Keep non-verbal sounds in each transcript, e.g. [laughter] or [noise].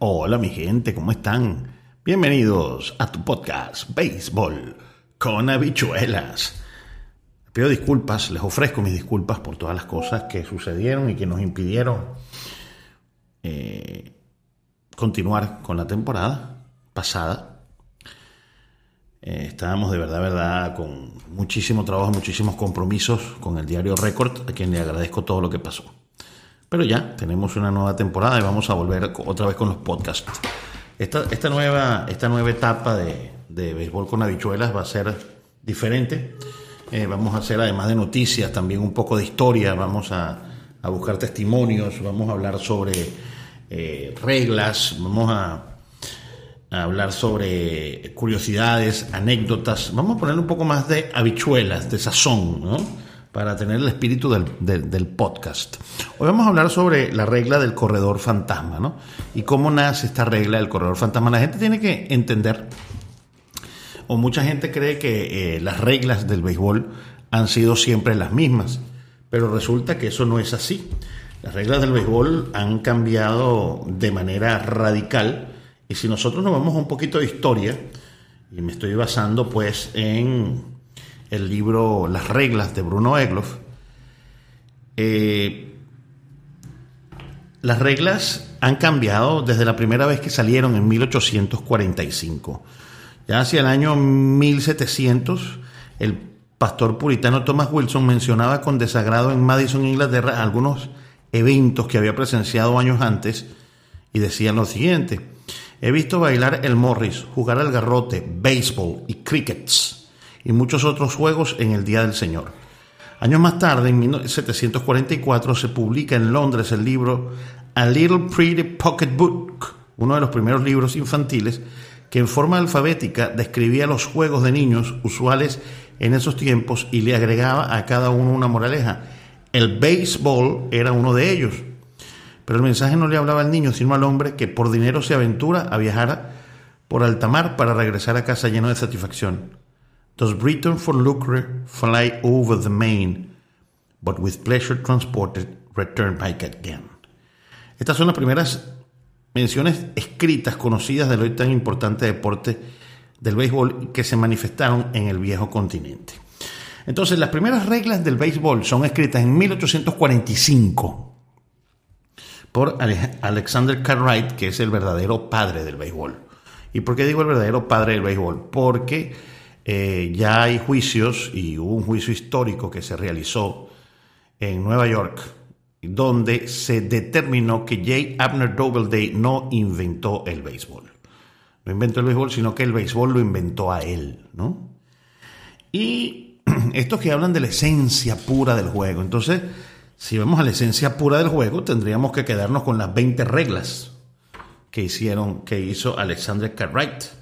Hola mi gente, ¿cómo están? Bienvenidos a tu podcast Béisbol con habichuelas. Pido disculpas, les ofrezco mis disculpas por todas las cosas que sucedieron y que nos impidieron eh, continuar con la temporada pasada. Eh, estábamos de verdad, verdad, con muchísimo trabajo, muchísimos compromisos con el diario Record, a quien le agradezco todo lo que pasó. Pero ya tenemos una nueva temporada y vamos a volver otra vez con los podcasts. Esta, nueva, esta nueva etapa de, de béisbol con habichuelas va a ser diferente. Eh, vamos a hacer, además de noticias, también un poco de historia. Vamos a, a buscar testimonios, vamos a hablar sobre eh, reglas, vamos a, a, hablar sobre curiosidades, anécdotas. Vamos a poner un poco más de habichuelas, de sazón, ¿no? Para tener el espíritu del, podcast. Hoy vamos a hablar sobre la regla del corredor fantasma, ¿no? Y cómo nace esta regla del corredor fantasma. La gente tiene que entender, o mucha gente cree que eh, las reglas del béisbol han sido siempre las mismas, pero resulta que eso no es así. Las reglas del béisbol han cambiado de manera radical y si nosotros nos vamos a un poquito de historia, y me estoy basando pues en el libro Las reglas de Bruno Egloff, eh, las reglas han cambiado desde la primera vez que salieron en 1845. Ya hacia el año 1700, el pastor puritano Thomas Wilson mencionaba con desagrado en Madison, Inglaterra, algunos eventos que había presenciado años antes y decía lo siguiente. He visto bailar el Morris, jugar al garrote, béisbol y crickets y muchos otros juegos en el Día del Señor. Años más tarde, en 1744, se publica en Londres el libro A Little Pretty Pocket Book, uno de los primeros libros infantiles que en forma alfabética describía los juegos de niños usuales en esos tiempos y le agregaba a cada uno una moraleja. El béisbol era uno de ellos. Pero el mensaje no le hablaba al niño, sino al hombre que por dinero se aventura a viajar por alta mar para regresar a casa lleno de satisfacción. Does Britain for lucre fly over the main, but with pleasure transported return back again? Estas son las primeras menciones escritas conocidas del hoy tan importante deporte del béisbol que se manifestaron en el viejo continente. Entonces, las primeras reglas del béisbol son escritas en 1845 por Alexander Cartwright, que es el verdadero padre del béisbol. ¿Y por qué digo el verdadero padre del béisbol? Porque eh, ya hay juicios y hubo un juicio histórico que se realizó en Nueva York donde se determinó que J. Abner Doubleday no inventó el béisbol. No inventó el béisbol, sino que el béisbol lo inventó a él, ¿no? Y [clears throat] estos que hablan de la esencia pura del juego. Entonces, si vamos a la esencia pura del juego, tendríamos que quedarnos con las 20 reglas que hicieron, que hizo Alexander Cartwright.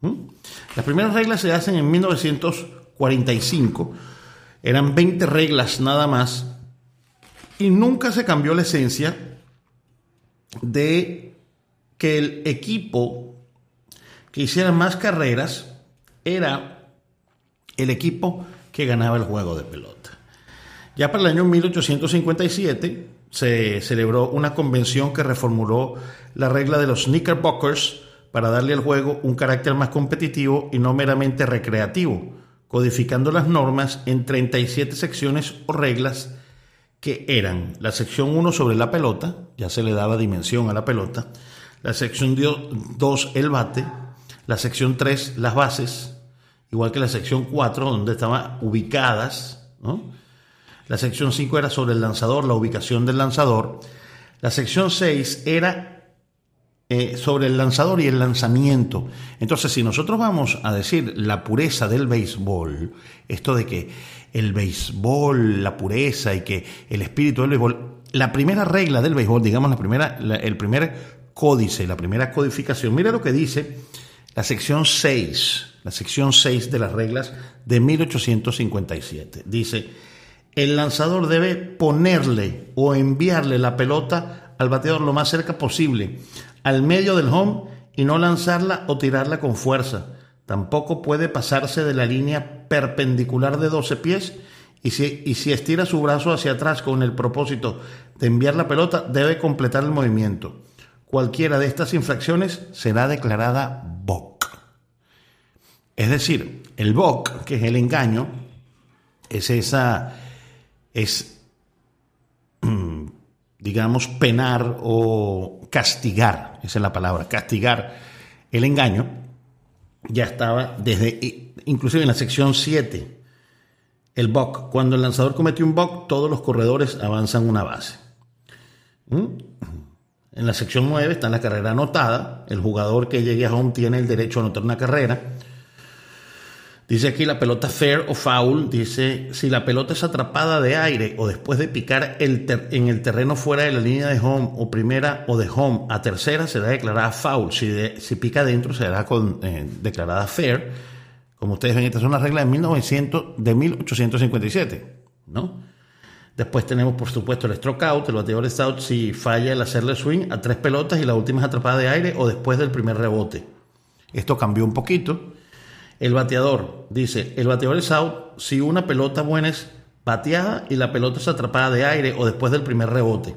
¿Mm? Las primeras reglas se hacen en 1945, eran 20 reglas nada más, y nunca se cambió la esencia de que el equipo que hiciera más carreras era el equipo que ganaba el juego de pelota. Ya para el año 1857 se celebró una convención que reformuló la regla de los Knickerbockers, para darle al juego un carácter más competitivo y no meramente recreativo, codificando las normas en 37 secciones o reglas que eran la sección 1 sobre la pelota, ya se le daba dimensión a la pelota, la sección 2 el bate, la sección 3 las bases, igual que la sección 4 donde estaban ubicadas, la sección 5 era sobre el lanzador, la ubicación del lanzador, la sección 6 era eh, sobre el lanzador y el lanzamiento. Entonces, si nosotros vamos a decir la pureza del béisbol, esto de que el béisbol, la pureza y que el espíritu del béisbol la primera regla del béisbol, digamos, la primera, el primer códice, la primera codificación, mira lo que dice la sección 6, la sección 6 de las reglas de 1857. Dice, el lanzador debe ponerle o enviarle la pelota al bateador lo más cerca posible, al medio del home, y no lanzarla o tirarla con fuerza. Tampoco puede pasarse de la línea perpendicular de 12 pies y si, y si estira su brazo hacia atrás con el propósito de enviar la pelota, debe completar el movimiento. Cualquiera de estas infracciones será declarada BOC. Es decir, el BOC, que es el engaño, es esa, es, digamos, penar o castigar, esa es la palabra, castigar el engaño, ya estaba desde, inclusive en la sección 7, el BOC. Cuando el lanzador comete un BOC, todos los corredores avanzan una base. ¿Mm? En la sección 9 está la carrera anotada. El jugador que llegue a home tiene el derecho a anotar una carrera. Dice aquí la pelota fair o foul. Dice si la pelota es atrapada de aire o después de picar el en el terreno fuera de la línea de home o primera o de home a tercera será declarada foul. Si, si pica dentro será con, eh, declarada fair. Como ustedes ven, esta es una regla de, 1900, de 1857. ¿no? Después tenemos, por supuesto, el stroke out. El bateador out si falla el hacerle swing a tres pelotas y la última es atrapada de aire o después del primer rebote. Esto cambió un poquito. El bateador dice: el bateador es out si una pelota buena es bateada y la pelota es atrapada de aire o después del primer rebote.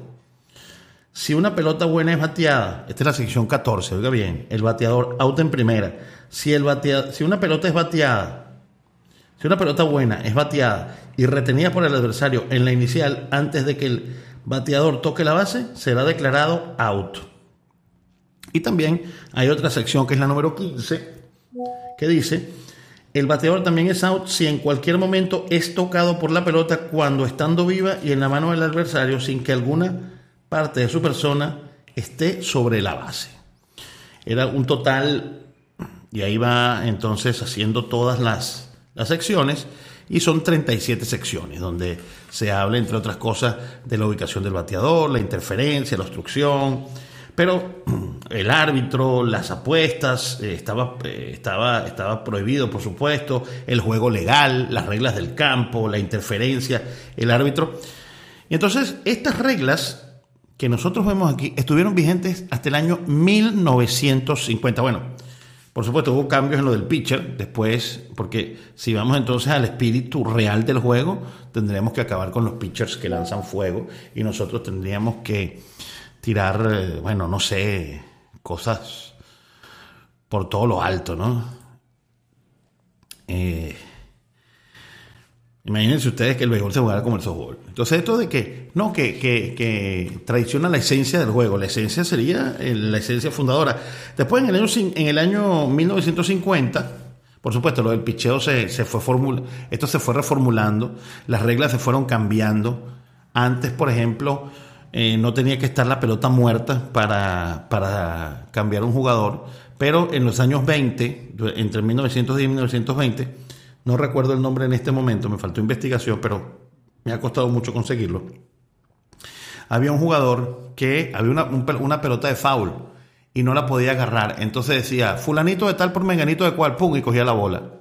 Si una pelota buena es bateada, esta es la sección 14, oiga bien, el bateador out en primera. Si, una pelota es bateada si una pelota buena es bateada y retenida por el adversario en la inicial antes de que el bateador toque la base, será declarado out. Y también hay otra sección que es la número 15, que dice, el bateador también es out si en cualquier momento es tocado por la pelota cuando estando viva y en la mano del adversario sin que alguna parte de su persona esté sobre la base. Era un total, y ahí va entonces haciendo todas las las secciones y son 37 secciones donde se habla, entre otras cosas, de la ubicación del bateador, la interferencia, la obstrucción, pero el árbitro, las apuestas, eh, estaba, eh, estaba, estaba prohibido, por supuesto, el juego legal, las reglas del campo, la interferencia, el árbitro. Y entonces, estas reglas que nosotros vemos aquí estuvieron vigentes hasta el año 1950. Bueno, por supuesto, hubo cambios en lo del pitcher después, porque si vamos entonces al espíritu real del juego, tendríamos que acabar con los pitchers que lanzan fuego y nosotros tendríamos que tirar, eh, bueno, no sé, cosas por todo lo alto, ¿no? Eh, Imagínense ustedes que el béisbol se jugara como el softball. Entonces, esto de que, no, que, que, que traiciona la esencia del juego. La esencia sería eh, la esencia fundadora. Después, en el año, en el año 1950, por supuesto, lo del picheo se, se fue formula, esto se fue reformulando, las reglas se fueron cambiando. Antes, por ejemplo, eh, no tenía que estar la pelota muerta para, para cambiar un jugador, pero en los años 20, entre 1910 y 1920, no recuerdo el nombre en este momento, me faltó investigación, pero me ha costado mucho conseguirlo. Había un jugador que había una, pelota de foul y no la podía agarrar. Entonces decía, fulanito de tal por menganito de cual, pum, y cogía la bola.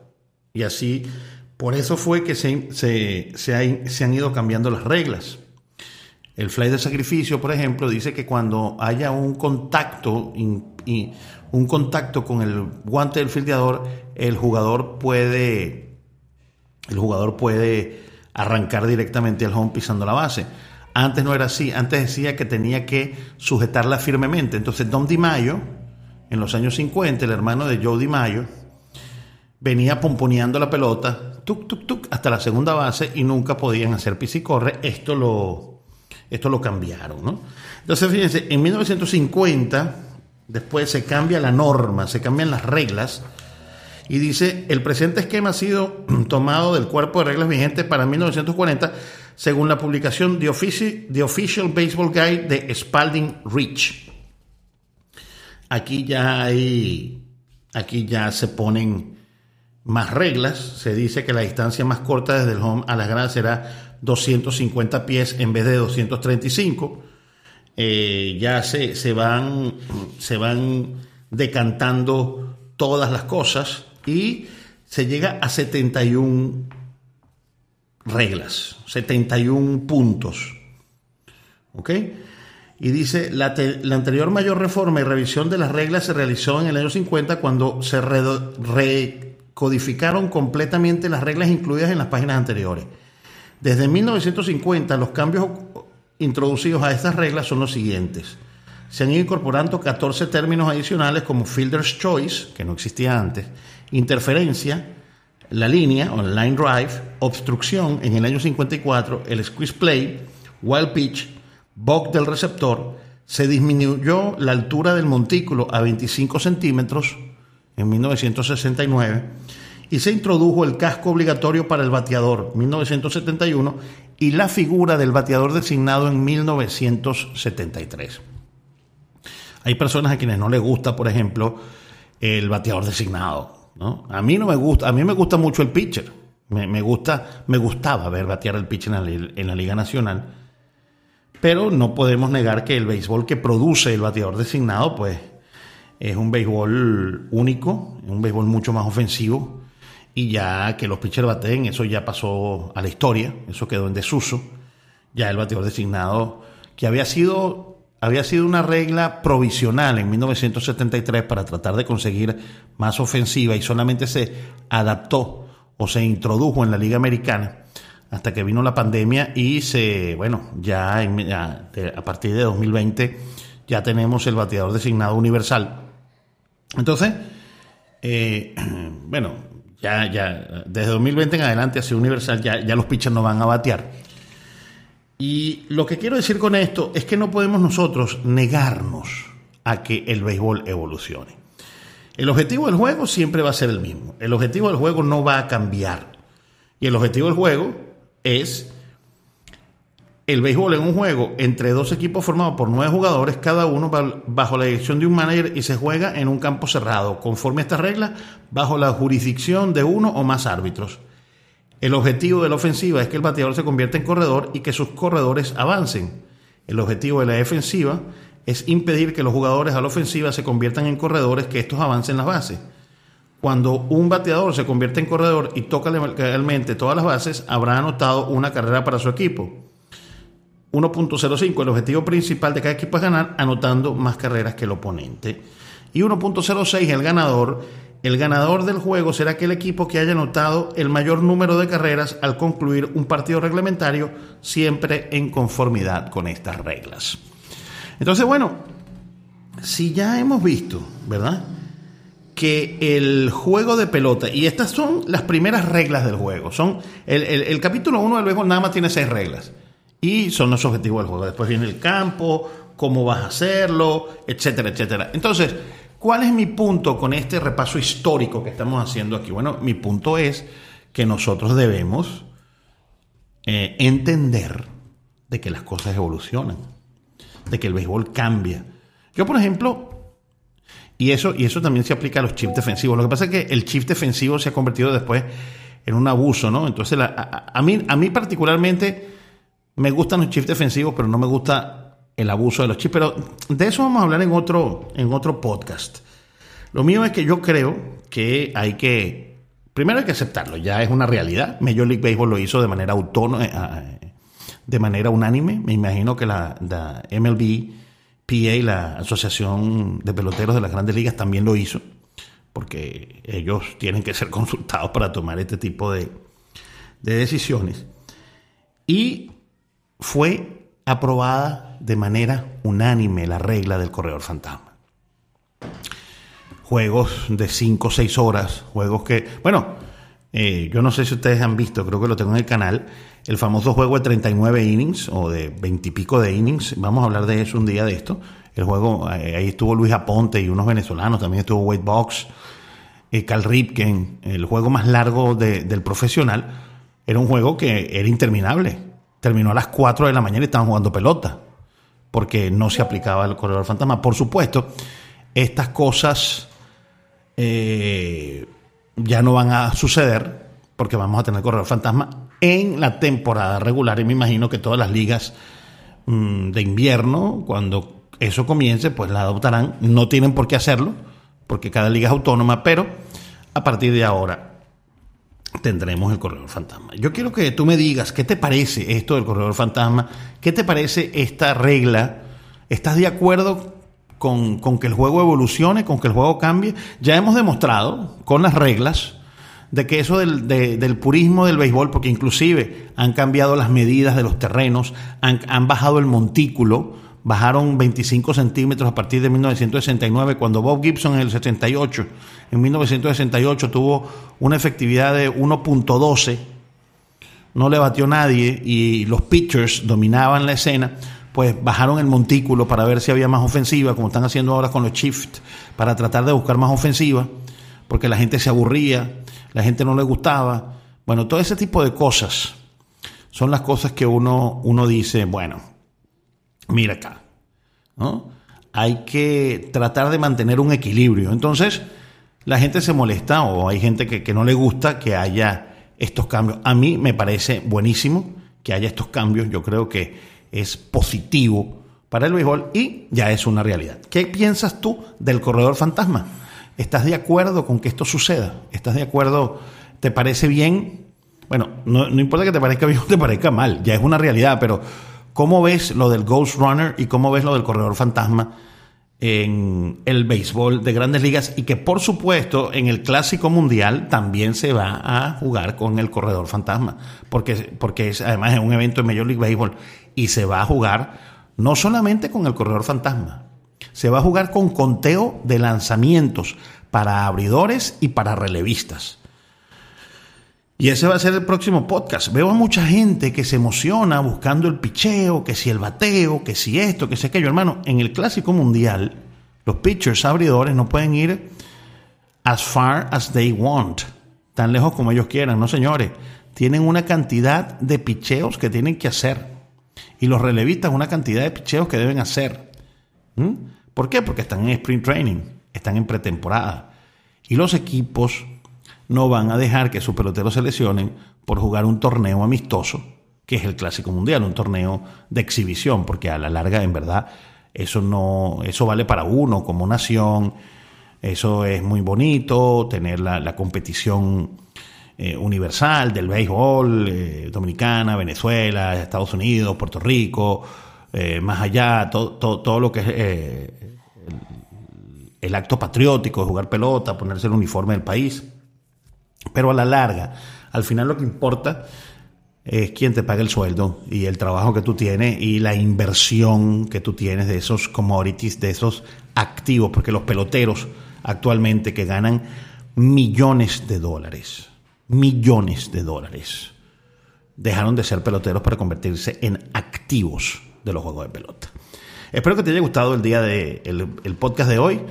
Y así, por eso fue que se, se, han ido cambiando las reglas. El fly de sacrificio, por ejemplo, dice que cuando haya un contacto, un contacto con el guante del fildeador, el jugador puede el jugador puede arrancar directamente al home pisando la base. Antes no era así, antes decía que tenía que sujetarla firmemente. Entonces Don DiMaggio, en los años 50, el hermano de Joe DiMaggio, venía pomponeando la pelota, tuk, tuk, tuk, hasta la segunda base y nunca podían hacer pis y corre. Esto lo, esto lo cambiaron, ¿no? Entonces, fíjense, en 1950, después se cambia la norma, se cambian las reglas y dice, el presente esquema ha sido [clears throat] tomado del cuerpo de reglas vigentes para 1940 según la publicación The Official, Baseball Guide de Spalding Rich. Aquí ya hay, aquí ya se ponen más reglas. Se dice que la distancia más corta desde el home a las gradas será 250 pies en vez de 235. Eh, ya se, se, van, se van decantando todas las cosas y se llega a 71 reglas, 71 puntos. ¿Ok? Y dice, la, la, anterior mayor reforma y revisión de las reglas se realizó en el año 50 cuando se recodificaron completamente las reglas incluidas en las páginas anteriores. Desde 1950 los cambios introducidos a estas reglas son los siguientes. Se han ido incorporando 14 términos adicionales como Fielder's Choice, que no existía antes, interferencia, la línea o line drive, obstrucción en el año 54, el squeeze play, wild pitch, bug del receptor, se disminuyó la altura del montículo a 25 centímetros en 1969 y se introdujo el casco obligatorio para el bateador 1971 y la figura del bateador designado en 1973. Hay personas a quienes no les gusta, por ejemplo, el bateador designado. ¿no? A mí no me gusta, a mí me gusta mucho el pitcher. Me, gusta, me gustaba ver batear al pitcher en la Liga Nacional pero no podemos negar que el béisbol que produce el bateador designado, pues es un béisbol único, un béisbol mucho más ofensivo. Y ya que los pitchers baten, eso ya pasó a la historia, eso quedó en desuso. Ya el bateador designado, que había sido, había sido una regla provisional en 1973 para tratar de conseguir más ofensiva y solamente se adaptó o se introdujo en la Liga Americana hasta que vino la pandemia y se, bueno, ya, a partir de 2020 ya tenemos el bateador designado universal. Entonces, eh, [clears throat] bueno, ya, ya, desde 2020 en adelante, así universal, ya, ya los pitchers no van a batear. Y lo que quiero decir con esto es que no podemos nosotros negarnos a que el béisbol evolucione. El objetivo del juego siempre va a ser el mismo. El objetivo del juego no va a cambiar. Y el objetivo del juego es el béisbol en un juego entre dos equipos formados por nueve jugadores, cada uno bajo la dirección de un manager y se juega en un campo cerrado, conforme a estas reglas, bajo la jurisdicción de uno o más árbitros. El objetivo de la ofensiva es que el bateador se convierta en corredor y que sus corredores avancen. El objetivo de la defensiva es impedir que los jugadores a la ofensiva se conviertan en corredores, que estos avancen las bases. Cuando un bateador se convierte en corredor y toca legalmente todas las bases, habrá anotado una carrera para su equipo. 1.05, el objetivo principal de cada equipo es ganar anotando más carreras que el oponente. Y 1.06, el ganador. El ganador del juego será aquel equipo que haya anotado el mayor número de carreras al concluir un partido reglamentario, siempre en conformidad con estas reglas. Entonces, bueno, si ya hemos visto, ¿verdad? que el juego de pelota, y estas son las primeras reglas del juego, son el, capítulo 1 del béisbol nada más tiene seis reglas, y son los objetivos del juego. Después viene el campo, cómo vas a hacerlo, etcétera, etcétera. Entonces, ¿cuál es mi punto con este repaso histórico que estamos haciendo aquí? Bueno, mi punto es que nosotros debemos eh, entender de que las cosas evolucionan, de que el béisbol cambia. Yo, por ejemplo, y eso, y eso también se aplica a los chips defensivos. Lo que pasa es que el chip defensivo se ha convertido después en un abuso, ¿no? Entonces, a, mí, a mí particularmente me gustan los chips defensivos, pero no me gusta el abuso de los chips. Pero de eso vamos a hablar en otro, en otro podcast. Lo mío es que yo creo que hay que, primero hay que aceptarlo, ya es una realidad. Major League Baseball lo hizo de manera autónoma, eh, de manera unánime. Me imagino que la, la MLB PA, la Asociación de Peloteros de las Grandes Ligas, también lo hizo, porque ellos tienen que ser consultados para tomar este tipo de, decisiones. Y fue aprobada de manera unánime la regla del corredor fantasma. Juegos de 5 o 6 horas, juegos que, bueno, eh, yo no sé si ustedes han visto, creo que lo tengo en el canal, el famoso juego de 39 innings o de 20 y pico de innings. Vamos a hablar de eso un día de esto. El juego, eh, ahí estuvo Luis Aponte y unos venezolanos, también estuvo Wade Box, eh, Cal Ripken. El juego más largo del profesional era un juego que era interminable. Terminó a las 4 de la mañana y estaban jugando pelota porque no se aplicaba el corredor fantasma. Por supuesto, estas cosas eh, ya no van a suceder porque vamos a tener corredor fantasma en la temporada regular. Y me imagino que todas las ligas mm, de invierno, cuando eso comience, pues la adoptarán. No tienen por qué hacerlo, porque cada liga es autónoma, pero a partir de ahora tendremos el corredor fantasma. Yo quiero que tú me digas qué te parece esto del corredor fantasma, qué te parece esta regla. ¿Estás de acuerdo con, que el juego evolucione, con que el juego cambie? Ya hemos demostrado con las reglas de que eso del, del purismo del béisbol, porque inclusive han cambiado las medidas de los terrenos, han, han bajado el montículo, bajaron 25 centímetros a partir de 1969, cuando Bob Gibson en el 78, en 1968 tuvo una efectividad de 1.12, no le batió nadie y los pitchers dominaban la escena, pues bajaron el montículo para ver si había más ofensiva, como están haciendo ahora con los shift, para tratar de buscar más ofensiva, porque la gente se aburría, la gente no le gustaba. Bueno, todo ese tipo de cosas son las cosas que uno, uno dice, bueno, mira acá, ¿no? Hay que tratar de mantener un equilibrio. Entonces, la gente se molesta o hay gente que, que no le gusta que haya estos cambios. A mí me parece buenísimo que haya estos cambios. Yo creo que es positivo para el béisbol y ya es una realidad. ¿Qué piensas tú del corredor fantasma? ¿Estás de acuerdo con que esto suceda? ¿Estás de acuerdo? ¿Te parece bien? Bueno, no, no importa que te parezca bien o te parezca mal, ya es una realidad, pero ¿Cómo ves lo del Ghost Runner y cómo ves lo del corredor fantasma en el béisbol de grandes ligas? Y que por supuesto en el Clásico Mundial también se va a jugar con el corredor fantasma, porque, porque es además es un evento en Major League Baseball y se va a jugar no solamente con el corredor fantasma, se va a jugar con conteo de lanzamientos para abridores y para relevistas. Y ese va a ser el próximo podcast. Veo a mucha gente que se emociona buscando el picheo, que si el bateo, que si esto, que si aquello. Hermano, en el Clásico Mundial, los pitchers abridores no pueden ir as far as they want, tan lejos como ellos quieran. No, señores. Tienen una cantidad de picheos que tienen que hacer. Y los relevistas una cantidad de picheos que deben hacer. ¿Mm? ¿Por qué? Porque están en sprint training, están en pretemporada. Y los equipos no van a dejar que sus peloteros se lesionen por jugar un torneo amistoso, que es el Clásico Mundial, un torneo de exhibición, porque a la larga, en verdad, eso no, eso vale para uno como nación, eso es muy bonito, tener la, competición eh, universal del béisbol, eh, Dominicana, Venezuela, Estados Unidos, Puerto Rico, eh, más allá, todo, todo, lo que es el, el acto patriótico jugar pelota, ponerse el uniforme del país. Pero a la larga, al final lo que importa es quién te paga el sueldo y el trabajo que tú tienes y la inversión que tú tienes de esos commodities, de esos activos, porque los peloteros actualmente que ganan millones de dólares, millones de dólares, dejaron de ser peloteros para convertirse en activos de los juegos de pelota. Espero que te haya gustado el día de el podcast de hoy.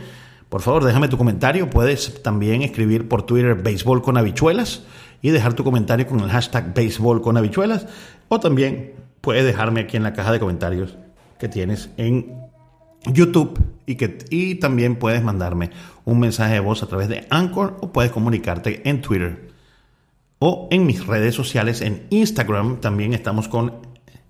Por favor, déjame tu comentario. Puedes también escribir por Twitter béisbol con habichuelas y dejar tu comentario con el hashtag béisbol con habichuelas. O también puedes dejarme aquí en la caja de comentarios que tienes en YouTube y, que, y también puedes mandarme un mensaje de voz a través de Anchor o puedes comunicarte en Twitter o en mis redes sociales en Instagram. También estamos con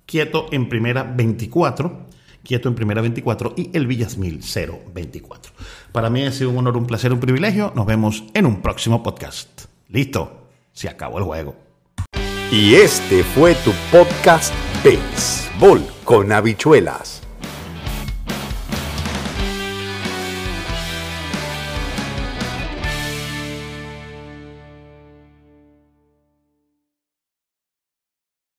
Quieto en Primera 24 Quieto en Primera 24 y El Villasmil 024. Para mí ha sido un honor, un placer, un privilegio. Nos vemos en un próximo podcast. Listo, se acabó el juego. Y este fue tu podcast Béisbol con habichuelas